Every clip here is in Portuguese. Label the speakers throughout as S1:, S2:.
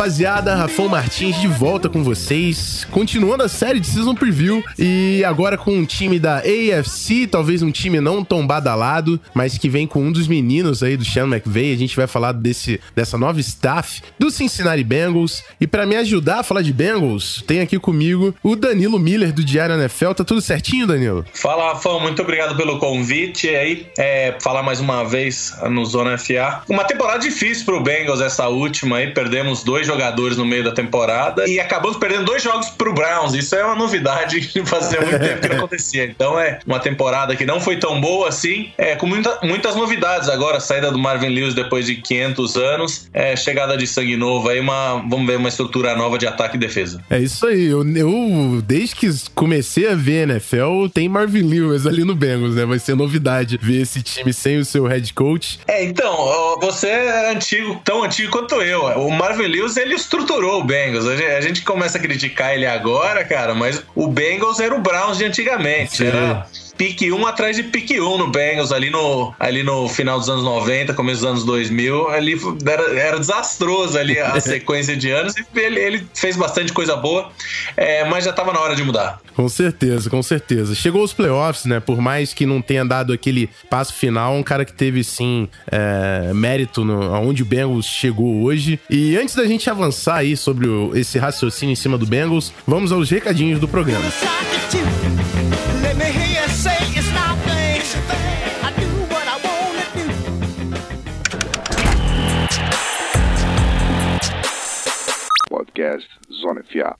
S1: Rapaziada, Rafão Martins de volta com vocês, continuando a série de Season Preview e agora com um time da AFC, talvez um time não tão badalado, mas que vem com um dos meninos aí do Sean McVay. A gente vai falar desse, dessa nova staff do Cincinnati Bengals. E para me ajudar a falar de Bengals, tem aqui comigo o Danilo Miller do Diário NFL. Tá tudo certinho, Danilo?
S2: Fala, Rafão, muito obrigado pelo convite aí. É, falar mais uma vez no Zona FA. Uma temporada difícil pro Bengals essa última aí, perdemos dois jogadores no meio da temporada e acabamos perdendo dois jogos pro Browns. Isso é uma novidade que fazia muito tempo que não acontecia. Então é uma temporada que não foi tão boa assim, é, com muita, muitas novidades agora. Saída do Marvin Lewis depois de 500 anos, é, chegada de sangue novo, aí uma, vamos ver uma estrutura nova de ataque e defesa.
S1: É isso aí. Eu, eu desde que comecei a ver NFL, tem Marvin Lewis ali no Bengals, né? Vai ser novidade ver esse time sem o seu head coach.
S2: É, então, você é antigo, tão antigo quanto eu. O Marvin Lewis, ele estruturou o Bengals. A gente começa a criticar ele agora, cara, mas o Bengals era o Browns de antigamente. Sim. Era pique 1 atrás de pique 1 no Bengals, ali no, ali no final dos anos 90, começo dos anos 2000. Ali era, era desastroso ali a sequência de anos e ele, ele fez bastante coisa boa, é, mas já estava na hora de mudar.
S1: Com certeza, com certeza. Chegou os playoffs, né? Por mais que não tenha dado aquele passo final, um cara que teve sim é, mérito no, aonde o Bengals chegou hoje. E antes da gente avançar aí sobre o, esse raciocínio em cima do Bengals, vamos aos recadinhos do programa.
S3: Podcast Zona FA.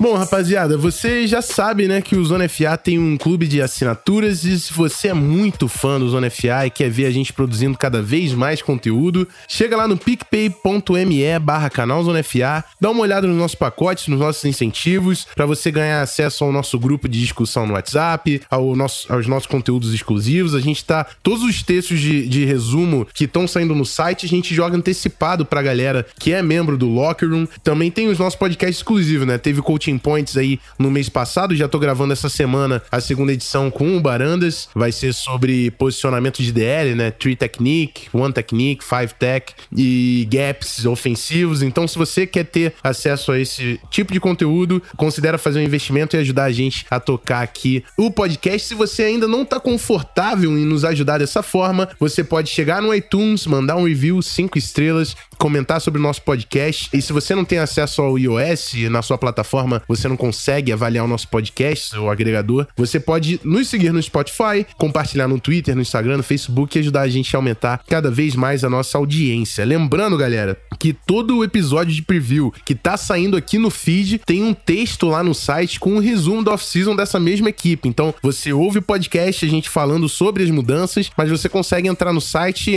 S1: Bom, rapaziada, você já sabe, né, que o Zona FA tem um clube de assinaturas e se você é muito fã do Zona FA e quer ver a gente produzindo cada vez mais conteúdo, chega lá no picpay.me barra canal Zona FA, dá uma olhada nos nossos pacotes, nos nossos incentivos, para você ganhar acesso ao nosso grupo de discussão no WhatsApp, ao nosso, aos nossos conteúdos exclusivos. A gente tá. Todos os textos de, de resumo que estão saindo no site, a gente joga antecipado pra galera que é membro do Locker Room. Também tem os nossos podcasts exclusivos, né? Teve Coaching Points aí no mês passado, já tô gravando essa semana a segunda edição com o Barandas. Vai ser sobre posicionamento de DL, né? Three Technique, One Technique, Five Tech e gaps ofensivos. Então, se você quer ter acesso a esse tipo de conteúdo, considera fazer um investimento e ajudar a gente a tocar aqui o podcast. Se você ainda não tá confortável em nos ajudar dessa forma, você pode chegar no iTunes, mandar um review, cinco estrelas, comentar sobre o nosso podcast. E se você não tem acesso ao iOS na sua plataforma, você não consegue avaliar o nosso podcast, o agregador, você pode nos seguir no Spotify, compartilhar no Twitter, no Instagram, no Facebook e ajudar a gente a aumentar cada vez mais a nossa audiência. Lembrando, galera, que todo o episódio de preview que tá saindo aqui no feed tem um texto lá no site com um resumo da off-season dessa mesma equipe. Então, você ouve o podcast, a gente falando sobre as mudanças, mas você consegue entrar no site,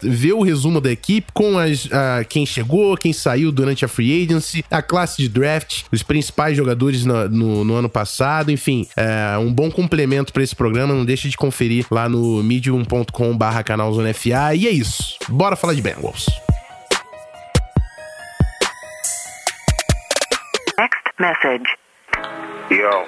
S1: ver o resumo da equipe com as uh, quem chegou, quem saiu durante a free agency, a classe de draft, os principais jogadores no, no, no ano passado, enfim, é um bom complemento para esse programa. Não deixe de conferir lá no medium.com/barra canal Zona FA. E é isso. Bora falar de Bengals.
S4: Next message.
S5: Yo,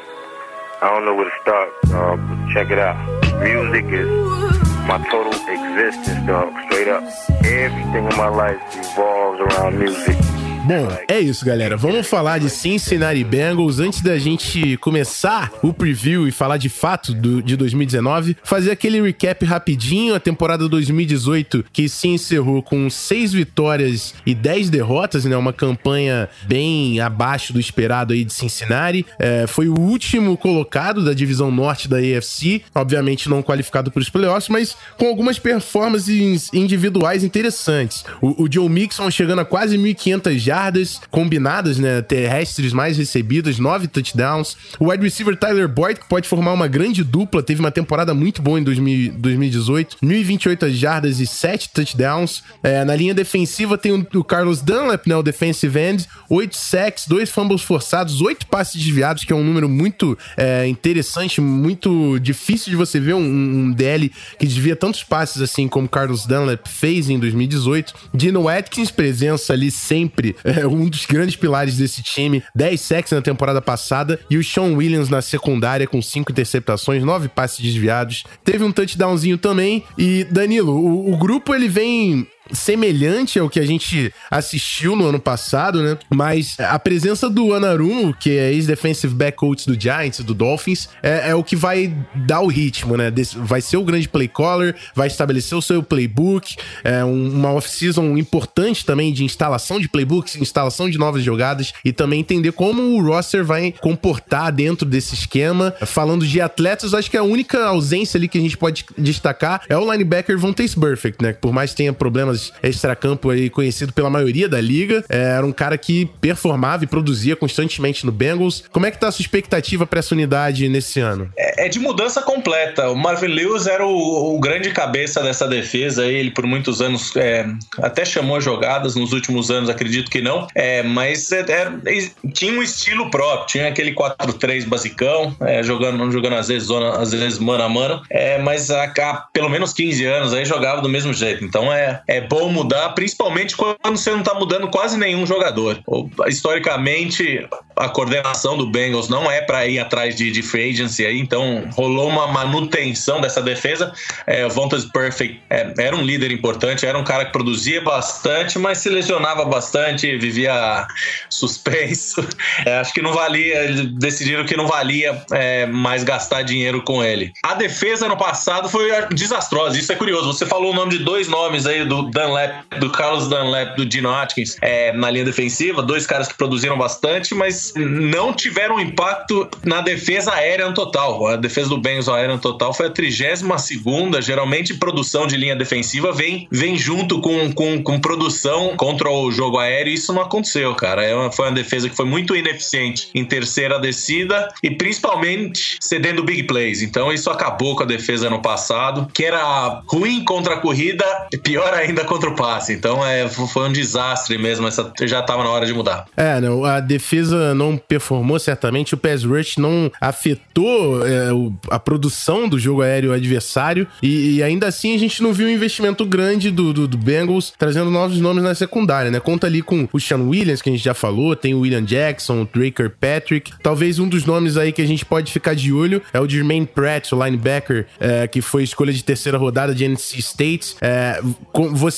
S5: I don't know where to start, uh, check it out. Music is my total existence, dog. Straight up. Everything in my life revolves around music.
S1: Bom, é isso, galera. Vamos falar de Cincinnati Bengals antes da gente começar o preview e falar de fato do, de 2019. Fazer aquele recap rapidinho. A temporada 2018 que se encerrou com seis vitórias e dez derrotas, né? Uma campanha bem abaixo do esperado aí de Cincinnati. É, foi o último colocado da divisão norte da AFC. Obviamente não qualificado para os playoffs, mas com algumas performances individuais interessantes. O, o Joe Mixon chegando a quase 1.500 jardas combinadas, né, terrestres mais recebidas, 9 touchdowns. O wide receiver Tyler Boyd, que pode formar uma grande dupla, teve uma temporada muito boa em 2000, 2018, 1.028 jardas e 7 touchdowns. É, na linha defensiva tem o, Carlos Dunlap, né, o defensive end, 8 sacks, 2 fumbles forçados, 8 passes desviados, que é um número muito é, interessante, muito difícil de você ver um, um DL que desvia tantos passes assim como Carlos Dunlap fez em 2018. Dino Atkins, presença ali sempre, é um dos grandes pilares desse time, 10 sacks na temporada passada, e o Sean Williams na secundária com 5 interceptações, 9 passes desviados. Teve um touchdownzinho também. E, Danilo, o, o grupo ele vem semelhante ao que a gente assistiu no ano passado, né? Mas a presença do Anarumo, que é ex-defensive back coach do Giants, do Dolphins, é, é, o que vai dar o ritmo, né? vai ser o grande play caller, vai estabelecer o seu playbook, é um, uma off-season importante também de instalação de playbooks, instalação de novas jogadas e também entender como o roster vai comportar dentro desse esquema. Falando de atletas, acho que a única ausência ali que a gente pode destacar é o linebacker Vontaze Perfect, né? Por mais que tenha problemas extracampo aí conhecido pela maioria da liga. É, era um cara que performava e produzia constantemente no Bengals. Como é que tá a sua expectativa para essa unidade nesse ano?
S2: É, é, de mudança completa. O Marvin Lewis era o, o, grande cabeça dessa defesa. Ele por muitos anos é, até chamou jogadas nos últimos anos, acredito que não. É, mas é, tinha um estilo próprio. Tinha aquele 4-3 basicão, é, jogando, jogando às vezes zona, às vezes mano a mano. É, mas há, há pelo menos 15 anos aí jogava do mesmo jeito. Então é, é bom mudar, principalmente quando você não está mudando quase nenhum jogador. Historicamente, a coordenação do Bengals não é para ir atrás de, de free agency aí, então rolou uma manutenção dessa defesa. É, o Vontaze Perfect é, era um líder importante, era um cara que produzia bastante, mas se lesionava bastante, vivia suspenso. É, acho que não valia, decidiram que não valia é, mais gastar dinheiro com ele. A defesa no passado foi desastrosa, isso é curioso. Você falou o nome de dois nomes aí do Dunlap, do Carlos Dunlap, do Dino Atkins é, na linha defensiva, dois caras que produziram bastante, mas não tiveram impacto na defesa aérea no total. A defesa do Bengals aérea no total foi a 32 segunda, geralmente produção de linha defensiva vem, vem junto com, com, com produção contra o jogo aéreo, e isso não aconteceu, cara. É uma, foi uma defesa que foi muito ineficiente em terceira descida e principalmente cedendo big plays. Então isso acabou com a defesa no passado, que era ruim contra a corrida e pior ainda contra o passe. Então é, foi um desastre mesmo. Essa já estava na hora de mudar.
S1: É, não, a defesa não performou certamente. O pass rush não afetou é, a produção do jogo aéreo adversário. E, e, ainda assim a gente não viu um investimento grande do, do, do, Bengals trazendo novos nomes na secundária, né? Conta ali com o Sean Williams, que a gente já falou, tem o William Jackson, o Draker Patrick. Talvez um dos nomes aí que a gente pode ficar de olho é o Jermaine Pratt, o linebacker, é, que foi escolha de terceira rodada de NC State. É, você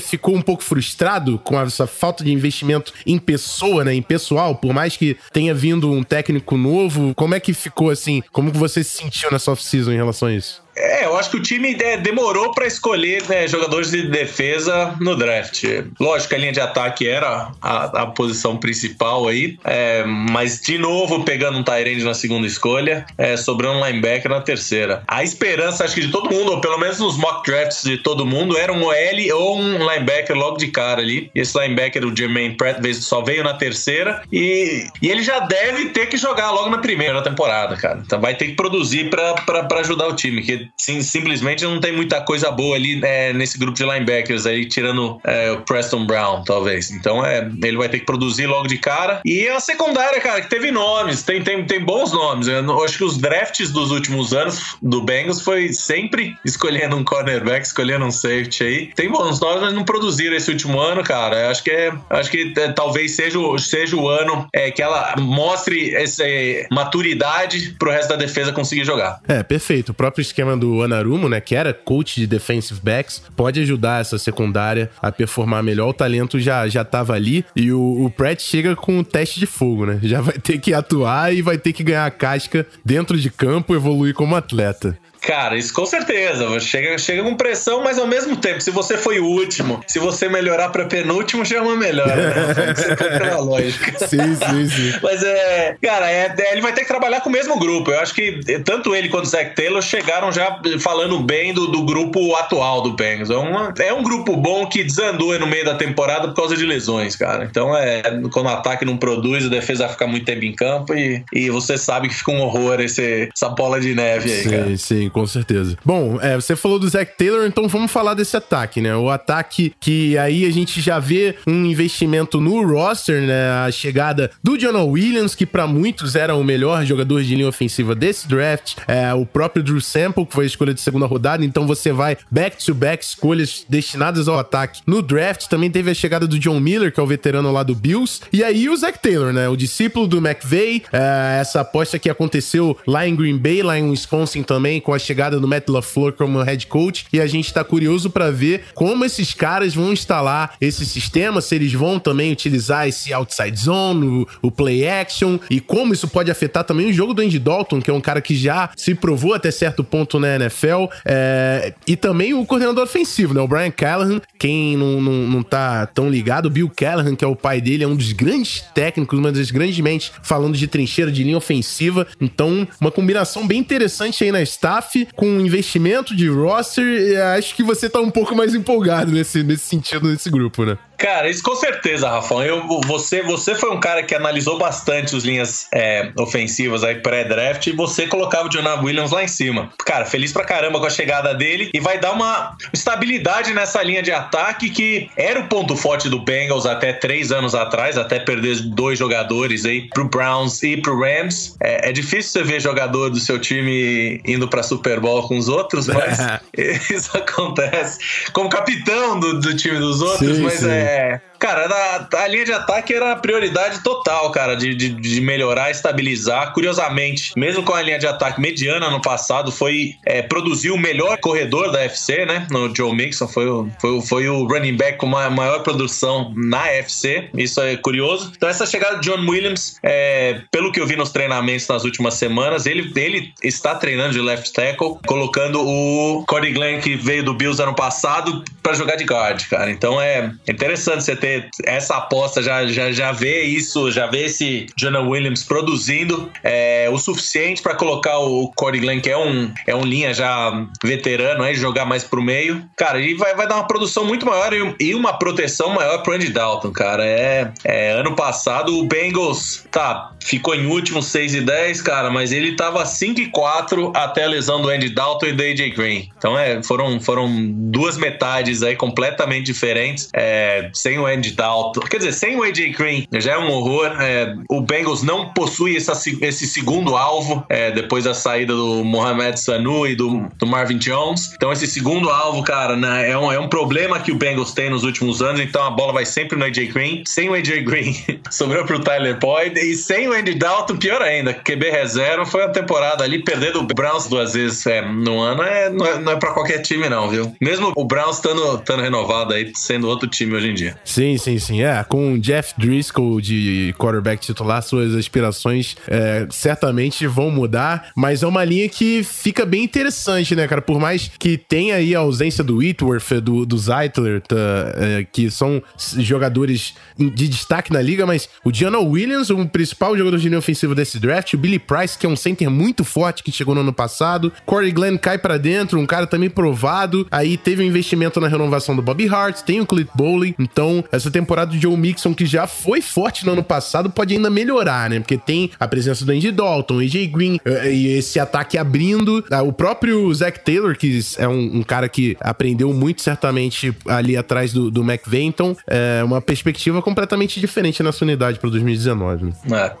S1: ficou um pouco frustrado com essa falta de investimento em pessoa, né? Em pessoal, por mais que tenha vindo um técnico novo. Como é que ficou assim? Como que você se sentiu nessa off-season em relação a isso?
S2: É, eu acho que o time é, demorou para escolher né, jogadores de defesa no draft. Lógico a linha de ataque era a, a posição principal aí, é, mas de novo pegando um Tyrande na segunda escolha, é, sobrando um linebacker na terceira. A esperança, acho que de todo mundo, ou pelo menos nos mock drafts de todo mundo, era um OL ou um linebacker logo de cara ali. Esse linebacker, o Jermaine Pratt, só veio na terceira e, e ele já deve ter que jogar logo na primeira temporada, cara. Então vai ter que produzir para ajudar o time, que sim, simplesmente não tem muita coisa boa ali é, nesse grupo de linebackers aí, tirando é, o Preston Brown, talvez. Então é, ele vai ter que produzir logo de cara. E a secundária, cara, que teve nomes, tem, tem, tem bons nomes. Eu acho que os drafts dos últimos anos do Bengals foi sempre escolhendo um cornerback, escolhendo um safety aí. Tem bons nomes, mas não produziram esse último ano, cara. Eu acho que é, acho que é, talvez seja, seja o ano é, que ela mostre essa maturidade pro resto da defesa conseguir jogar.
S1: É, perfeito. O próprio esquema do Anarumo, né, que era coach de defensive backs, pode ajudar essa secundária a performar melhor. O talento já já tava ali e o, o Pratt chega com o teste de fogo, né? Já vai ter que atuar e vai ter que ganhar a casca dentro de campo, evoluir como atleta.
S2: Cara, isso com certeza. Chega, chega com pressão, mas ao mesmo tempo, se você foi o último, se você melhorar pra penúltimo, já é uma melhora, né? Você pela lógica.
S1: Sim, sim, sim.
S2: Mas é. Cara, é, é, ele vai ter que trabalhar com o mesmo grupo. Eu acho que tanto ele quanto o Zach Taylor chegaram já falando bem do, do grupo atual do Bengals. É, uma, é um grupo bom que desandou no meio da temporada por causa de lesões, cara. Então é. Quando o ataque não produz, a defesa vai ficar muito tempo em campo e, e você sabe que fica um horror esse, essa bola de neve aí,
S1: sim,
S2: cara.
S1: Sim, com certeza. Bom, é, você falou do Zach Taylor, então vamos falar desse ataque, né? O ataque que aí a gente já vê um investimento no roster, né? A chegada do John Williams, que para muitos era o melhor jogador de linha ofensiva desse draft. É, o próprio Drew Sample, que foi a escolha de segunda rodada. Então você vai back-to-back -back escolhas destinadas ao ataque no draft. Também teve a chegada do John Miller, que é o veterano lá do Bills. E aí o Zach Taylor, né? O discípulo do McVay. É, essa aposta que aconteceu lá em Green Bay, lá em Wisconsin também, com a chegada do Matt LaFleur como head coach. E a gente tá curioso para ver como esses caras vão instalar esse sistema, se eles vão também utilizar esse outside zone, o, o play action, e como isso pode afetar também o jogo do Andy Dalton, que é um cara que já se provou até certo ponto na NFL, é, e também o coordenador ofensivo, né? O Brian Callahan, quem não, não, não tá tão ligado, o Bill Callahan, que é o pai dele, é um dos grandes técnicos, uma das grandes mentes falando de trincheira, de linha ofensiva. Então, uma combinação bem interessante aí na staff, com investimento de roster. Acho que você tá um pouco mais empolgado nesse, nesse sentido, nesse grupo, né?
S2: Cara, isso com certeza, Rafão. Eu, você, você foi um cara que analisou bastante as linhas é, ofensivas aí pré-draft e você colocava o Jonah Williams lá em cima. Cara, feliz pra caramba com a chegada dele e vai dar uma estabilidade nessa linha de ataque que era o ponto forte do Bengals até três anos atrás, até perder dois jogadores aí pro Browns e pro Rams. É, é difícil você ver jogador do seu time indo pra Super Bowl com os outros, mas isso acontece. Como capitão do, do time dos outros, sim, mas é é. Cara, a, a, linha de ataque era a prioridade total, cara, de, de, de, melhorar, estabilizar. Curiosamente, mesmo com a linha de ataque mediana no passado, foi é, produzir o melhor corredor da FC, né? No Joe Mixon, foi o, foi, foi o running back com a maior produção na FC. Isso é curioso. Então, essa chegada de John Williams, é, pelo que eu vi nos treinamentos nas últimas semanas, ele, ele está treinando de left tackle, colocando o Cody Glenn, que veio do Bills ano passado, para jogar de guard, cara. Então é interessante você ter essa aposta, já, já, já vê isso, já vê esse Jonah Williams produzindo é, o suficiente para colocar o Corey Glenn, que é um, é um linha já veterano, aí, jogar mais pro meio. Cara, e vai, vai dar uma produção muito maior e, e uma proteção maior pro Andy Dalton, cara. É, é, ano passado o Bengals, tá, ficou em último 6 e 10, cara, mas ele tava 5 e 4 até a lesão do Andy Dalton e do AJ Green. Então, é, foram, foram duas metades aí completamente diferentes, é, sem o Andy Dalton. Quer dizer, sem o AJ Green já é um horror. É, o Bengals não possui essa, esse segundo alvo é, depois da saída do Mohamed Sanu e do, do, Marvin Jones. Então, esse segundo alvo, cara, né, é, um, é um problema que o Bengals tem nos últimos anos. Então, a bola vai sempre no AJ Green. Sem o AJ Green, sobrou pro Tyler Boyd. E sem o Andy Dalton, pior ainda. QB reserva foi uma temporada ali, perdendo o Browns duas vezes é, no ano. É, não, é, não é pra qualquer time, não, viu? Mesmo o Browns estando renovado aí, sendo outro time hoje em
S1: Sim, sim, sim. É, com Jeff Driscoll de quarterback titular, suas aspirações é, certamente vão mudar, mas é uma linha que fica bem interessante, né, cara? Por mais que tenha aí a ausência do Whitworth, do, do Zeitler, tá, é, que são jogadores de destaque na liga, mas o Diana Williams, o principal jogador de linha ofensiva desse draft, o Billy Price, que é um center muito forte que chegou no ano passado, Corey Glenn cai para dentro, um cara também provado, aí teve um investimento na renovação do Bobby Hart, tem o Clint Bowley, então essa temporada do Joe Mixon, que já foi forte no ano passado, pode ainda melhorar, né? Porque tem a presença do Andy Dalton, AJ Green, eh, e esse ataque abrindo. Ah, o próprio Zach Taylor, que é um, um cara que aprendeu muito certamente ali atrás do, do McVay, então é uma perspectiva completamente diferente nessa unidade para 2019. Né?
S2: É.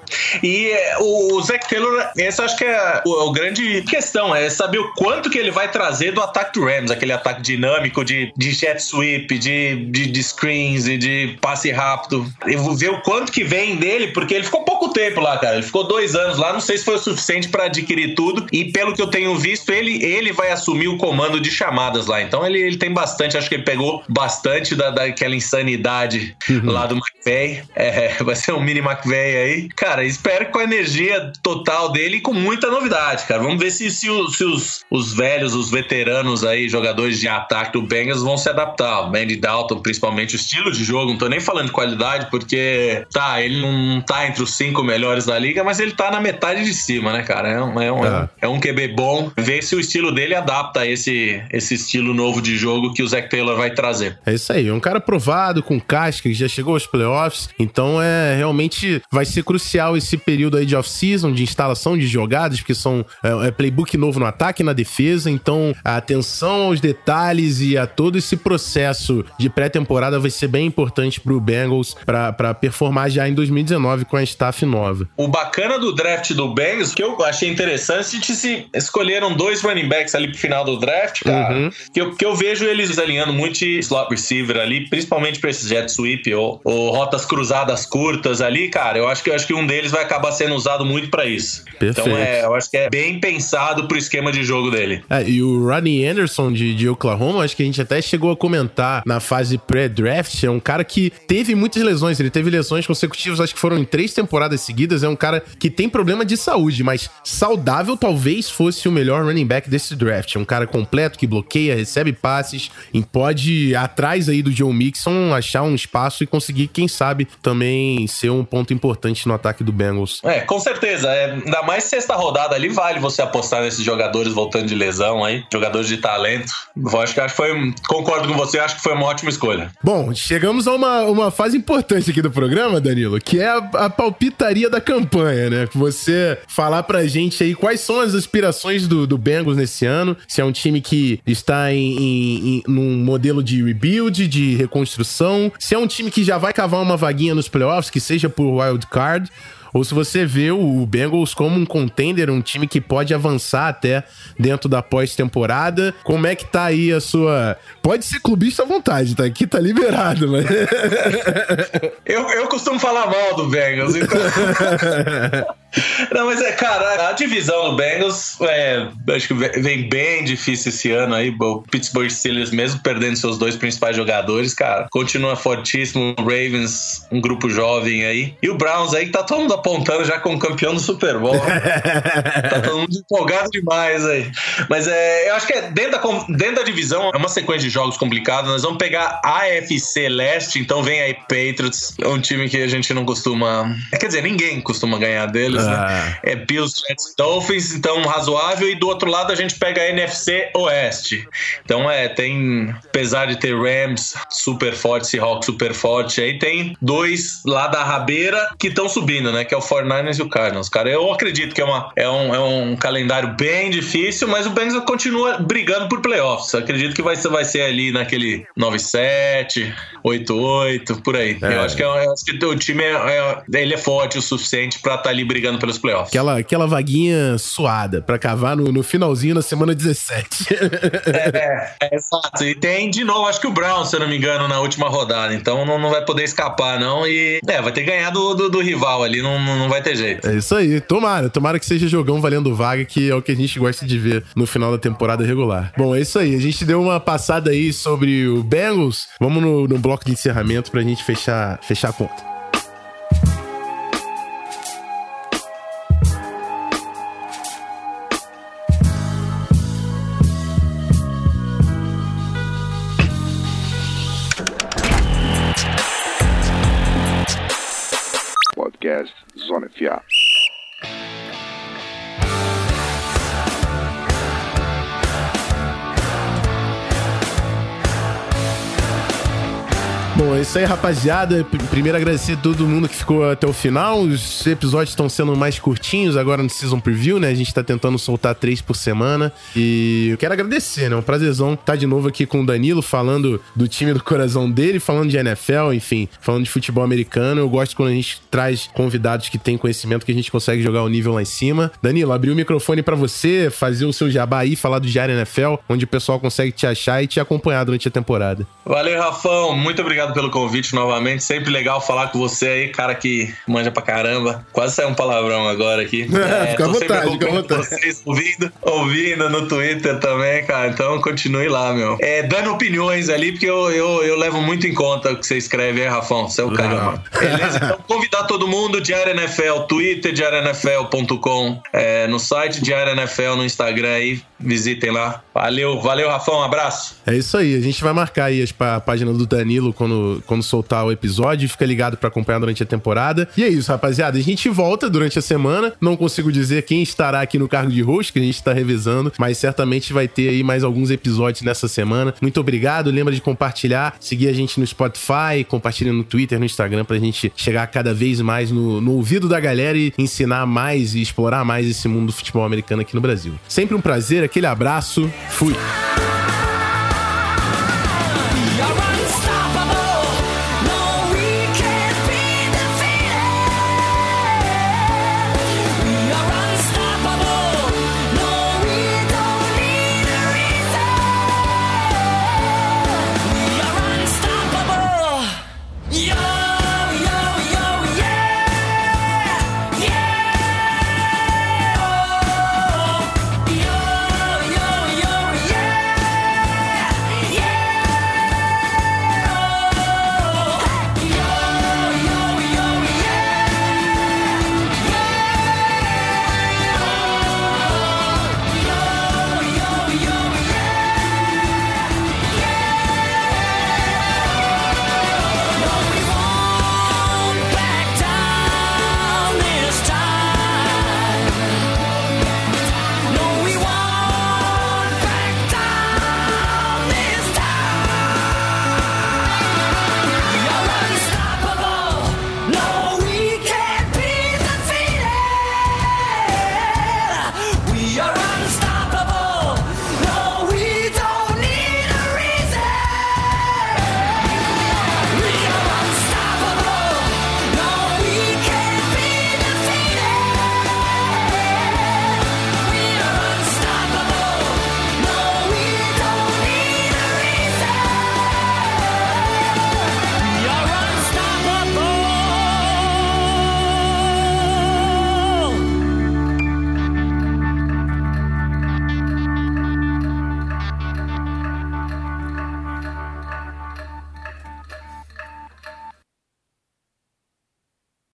S2: E eh, o Zach Taylor, essa acho que é a, a, grande questão, é saber o quanto que ele vai trazer do ataque do Rams, aquele ataque dinâmico de, de jet sweep, de, de, de screen e de passe rápido. Eu vou ver o quanto que vem dele, porque ele ficou pouco tempo lá, cara. Ele ficou dois anos lá, não sei se foi o suficiente para adquirir tudo. E pelo que eu tenho visto, ele, ele vai assumir o comando de chamadas lá. Então ele, ele tem bastante, acho que ele pegou bastante da, daquela insanidade uhum. lá do McVeigh. É, vai ser um mini McVeigh aí. Cara, espero que com a energia total dele e com muita novidade, cara. Vamos ver se, se, se os, os velhos, os veteranos aí, jogadores de ataque do Bengals vão se adaptar. O Andy Dalton, principalmente, o estilo de jogo. Não tô nem falando de qualidade, porque tá, ele não tá entre os cinco melhores da liga, mas ele tá na metade de cima, né, cara? É um, é um, é. é um QB bom. Ver se o estilo dele adapta esse, esse estilo novo de jogo que o Zach Taylor vai trazer.
S1: É isso aí. É um cara provado, com casca, que já chegou aos playoffs. Então, é realmente vai ser crucial esse período aí de off-season, de instalação de jogadas, porque são é, é playbook novo no ataque e na defesa. Então, a atenção aos detalhes e a todo esse processo de pré-temporada vai ser bem importante pro Bengals para performar já em 2019 com a staff nova.
S2: O bacana do draft do Bengals, que eu achei interessante, de se escolheram dois running backs ali pro final do draft, cara, uhum. que, eu, que eu vejo eles alinhando muito slot receiver ali, principalmente pra esses jet sweep ou, ou rotas cruzadas curtas ali, cara, eu acho que eu acho que um deles vai acabar sendo usado muito para isso. Perfeito. Então é, eu acho que é bem pensado pro esquema de jogo dele.
S1: É, e o Rodney Anderson de, de Oklahoma, acho que a gente até chegou a comentar na fase pré-draft, é um cara que teve muitas lesões, ele teve lesões consecutivas, acho que foram em três temporadas seguidas, é um cara que tem problema de saúde, mas saudável talvez fosse o melhor running back desse draft. É um cara completo que bloqueia, recebe passes e pode, atrás aí do Joe Mixon, achar um espaço e conseguir, quem sabe, também ser um ponto importante no ataque do Bengals.
S2: É, com certeza. É, ainda mais sexta rodada ali, vale você apostar nesses jogadores voltando de lesão aí, jogadores de talento. Eu acho que, acho que foi. Concordo com você, acho que foi uma ótima escolha.
S1: Bom, chegamos a uma, uma fase importante aqui do programa, Danilo, que é a, a palpitaria da campanha, né? Você falar pra gente aí quais são as aspirações do, do Bengals nesse ano, se é um time que está em, em, em num modelo de rebuild, de reconstrução, se é um time que já vai cavar uma vaguinha nos playoffs, que seja por wild card, ou se você vê o Bengals como um contender, um time que pode avançar até dentro da pós-temporada. Como é que tá aí a sua. Pode ser clubista à vontade, tá? Aqui tá liberado, mas.
S2: eu, eu costumo falar mal do Bengals, então. Não, mas é, cara, a divisão do Bengals é, acho que vem bem difícil esse ano aí. O Pittsburgh Steelers, mesmo perdendo seus dois principais jogadores, cara, continua fortíssimo. O Ravens, um grupo jovem aí. E o Browns aí, que tá todo mundo apontando já como campeão do Super Bowl. tá todo mundo empolgado demais aí. Mas é, eu acho que é dentro da, dentro da divisão é uma sequência de jogos complicada. Nós vamos pegar a AFC Leste, então vem aí Patriots, é um time que a gente não costuma. Quer dizer, ninguém costuma ganhar deles. Né? É Bills, Jets, Dolphins, então razoável. E do outro lado a gente pega a NFC Oeste. Então é, tem, apesar de ter Rams super forte, Seahawks super forte, aí tem dois lá da rabeira que estão subindo, né? Que é o 49ers e o Cardinals. Cara, eu acredito que é, uma, é, um, é um calendário bem difícil, mas o Bengals continua brigando por playoffs. acredito que vai ser, vai ser ali naquele 9-7, 8-8, por aí. É. Eu, acho que, é, eu acho que o time é, é, ele é forte o suficiente para estar tá ali brigando brigando pelos playoffs.
S1: Aquela, aquela vaguinha suada para cavar no, no finalzinho na semana 17.
S2: é, é, é, exato. E tem de novo, acho que o Brown, se eu não me engano, na última rodada. Então não, não vai poder escapar, não. E é, vai ter que ganhar do, do, do rival ali, não, não vai ter jeito.
S1: É isso aí. Tomara, tomara que seja jogão valendo vaga, que é o que a gente gosta de ver no final da temporada regular. Bom, é isso aí. A gente deu uma passada aí sobre o Bengals. Vamos no, no bloco de encerramento pra gente fechar, fechar a conta. Bom, é isso aí, rapaziada. Primeiro agradecer a todo mundo que ficou até o final. Os episódios estão sendo mais curtinhos agora no Season Preview, né? A gente tá tentando soltar três por semana. E eu quero agradecer, né? É um prazerzão estar de novo aqui com o Danilo, falando do time do coração dele, falando de NFL, enfim, falando de futebol americano. Eu gosto quando a gente traz convidados que têm conhecimento que a gente consegue jogar o nível lá em cima. Danilo, abrir o microfone para você, fazer o seu jabá aí, falar do Diário NFL, onde o pessoal consegue te achar e te acompanhar durante a temporada.
S2: Valeu, Rafão. Muito obrigado obrigado pelo convite novamente. Sempre legal falar com você aí, cara que manja pra caramba. Quase saiu um palavrão agora aqui.
S1: É, fica à vontade, fica à vontade.
S2: Vocês ouvindo, ouvindo no Twitter também, cara. Então continue lá, meu. É, dando opiniões ali, porque eu, eu, eu levo muito em conta o que você escreve aí, Rafão. Você é o cara, mano. Beleza? Então convidar todo mundo, Diário NFL, Twitter, diarianfl.com, é, no site Diário NFL, no Instagram aí. Visitem lá. Valeu, valeu, Rafão. Um abraço.
S1: É isso aí. A gente vai marcar aí a página do Danilo quando, quando soltar o episódio. Fica ligado para acompanhar durante a temporada. E é isso, rapaziada. A gente volta durante a semana. Não consigo dizer quem estará aqui no cargo de host, que a gente está revisando, mas certamente vai ter aí mais alguns episódios nessa semana. Muito obrigado. Lembra de compartilhar, seguir a gente no Spotify, compartilha no Twitter, no Instagram, pra gente chegar cada vez mais no, no ouvido da galera e ensinar mais e explorar mais esse mundo do futebol americano aqui no Brasil. Sempre um prazer, aquele abraço. Fui.